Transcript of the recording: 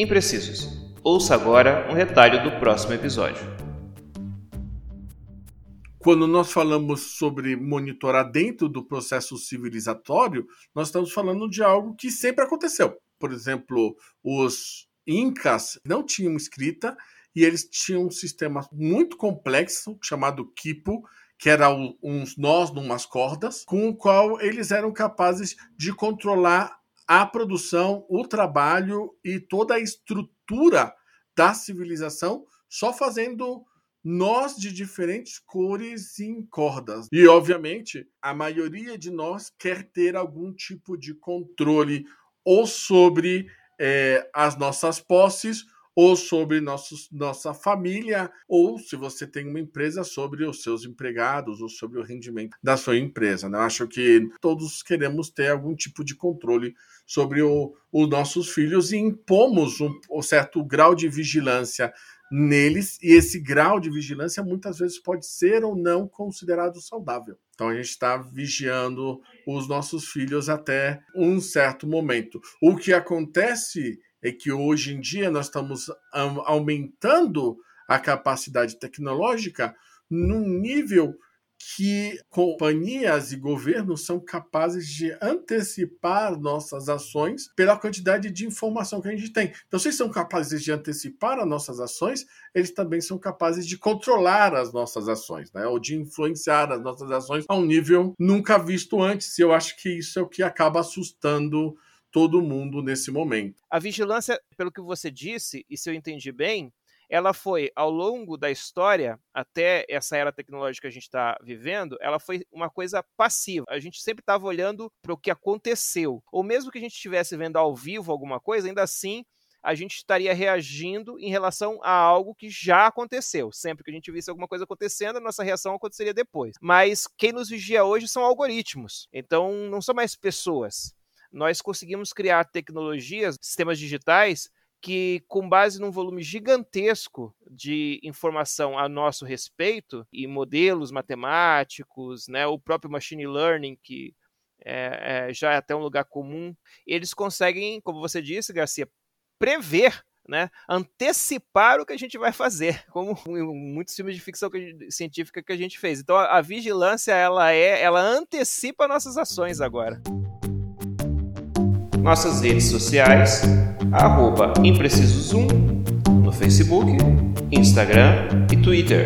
Imprecisos. Ouça agora um retalho do próximo episódio. Quando nós falamos sobre monitorar dentro do processo civilizatório, nós estamos falando de algo que sempre aconteceu. Por exemplo, os incas não tinham escrita e eles tinham um sistema muito complexo chamado quipo, que era uns nós numas cordas, com o qual eles eram capazes de controlar a produção, o trabalho e toda a estrutura da civilização só fazendo nós de diferentes cores em cordas. E, obviamente, a maioria de nós quer ter algum tipo de controle ou sobre é, as nossas posses ou sobre nossos, nossa família, ou se você tem uma empresa, sobre os seus empregados ou sobre o rendimento da sua empresa. Né? Eu acho que todos queremos ter algum tipo de controle sobre os nossos filhos e impomos um, um certo grau de vigilância neles, e esse grau de vigilância muitas vezes pode ser ou não considerado saudável. Então a gente está vigiando os nossos filhos até um certo momento. O que acontece é que hoje em dia nós estamos aumentando a capacidade tecnológica num nível que companhias e governos são capazes de antecipar nossas ações pela quantidade de informação que a gente tem. Então, se eles são capazes de antecipar as nossas ações, eles também são capazes de controlar as nossas ações, né? ou de influenciar as nossas ações a um nível nunca visto antes. E eu acho que isso é o que acaba assustando todo mundo nesse momento. A vigilância, pelo que você disse, e se eu entendi bem, ela foi, ao longo da história, até essa era tecnológica que a gente está vivendo, ela foi uma coisa passiva. A gente sempre estava olhando para o que aconteceu. Ou mesmo que a gente estivesse vendo ao vivo alguma coisa, ainda assim a gente estaria reagindo em relação a algo que já aconteceu. Sempre que a gente visse alguma coisa acontecendo, a nossa reação aconteceria depois. Mas quem nos vigia hoje são algoritmos. Então não são mais pessoas. Nós conseguimos criar tecnologias, sistemas digitais que, com base num volume gigantesco de informação a nosso respeito, e modelos matemáticos, né, o próprio machine learning, que é, é, já é até um lugar comum, eles conseguem, como você disse, Garcia, prever né, antecipar o que a gente vai fazer, como em muitos filmes de ficção científica que a gente fez. Então a, a vigilância ela é, ela antecipa nossas ações agora. Nossas redes sociais arroba Imprecisos1 no Facebook, Instagram e Twitter.